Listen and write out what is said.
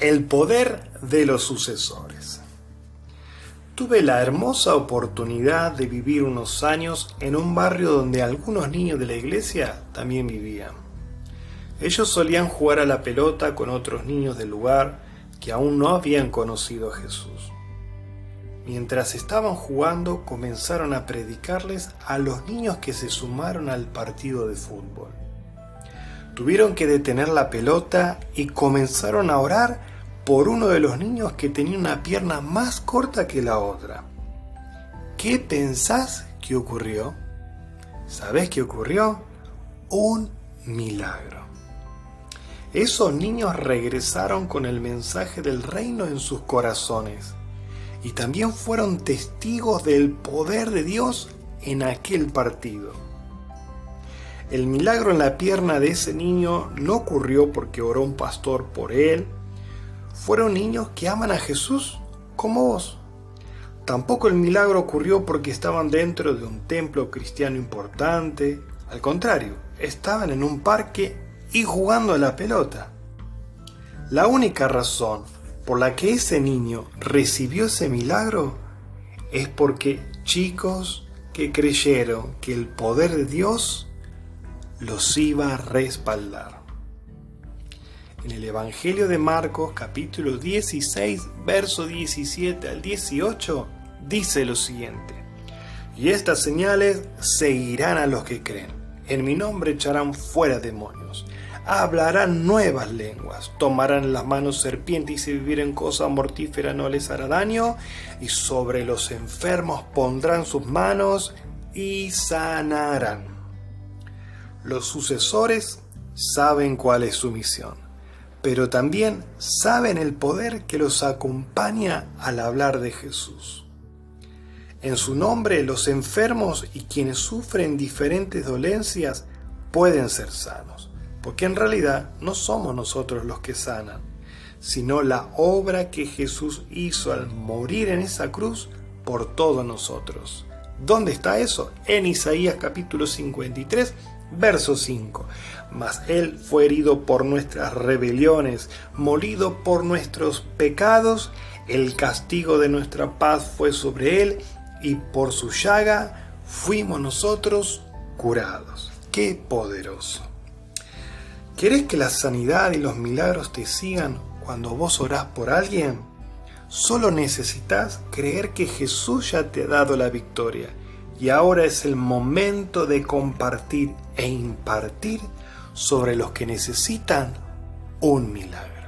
El poder de los sucesores. Tuve la hermosa oportunidad de vivir unos años en un barrio donde algunos niños de la iglesia también vivían. Ellos solían jugar a la pelota con otros niños del lugar que aún no habían conocido a Jesús. Mientras estaban jugando comenzaron a predicarles a los niños que se sumaron al partido de fútbol. Tuvieron que detener la pelota y comenzaron a orar por uno de los niños que tenía una pierna más corta que la otra. ¿Qué pensás que ocurrió? ¿Sabés qué ocurrió? Un milagro. Esos niños regresaron con el mensaje del reino en sus corazones y también fueron testigos del poder de Dios en aquel partido. El milagro en la pierna de ese niño no ocurrió porque oró un pastor por él. Fueron niños que aman a Jesús como vos. Tampoco el milagro ocurrió porque estaban dentro de un templo cristiano importante. Al contrario, estaban en un parque y jugando a la pelota. La única razón por la que ese niño recibió ese milagro es porque chicos que creyeron que el poder de Dios los iba a respaldar. En el Evangelio de Marcos capítulo 16, verso 17 al 18, dice lo siguiente, y estas señales seguirán a los que creen. En mi nombre echarán fuera demonios hablarán nuevas lenguas, tomarán en las manos serpientes y si vivieren cosa mortífera no les hará daño, y sobre los enfermos pondrán sus manos y sanarán. Los sucesores saben cuál es su misión, pero también saben el poder que los acompaña al hablar de Jesús. En su nombre los enfermos y quienes sufren diferentes dolencias pueden ser sanos porque en realidad no somos nosotros los que sanan, sino la obra que Jesús hizo al morir en esa cruz por todos nosotros. ¿Dónde está eso? En Isaías capítulo 53, verso 5. Mas Él fue herido por nuestras rebeliones, molido por nuestros pecados, el castigo de nuestra paz fue sobre Él, y por su llaga fuimos nosotros curados. ¡Qué poderoso! ¿Querés que la sanidad y los milagros te sigan cuando vos orás por alguien? Solo necesitas creer que Jesús ya te ha dado la victoria y ahora es el momento de compartir e impartir sobre los que necesitan un milagro.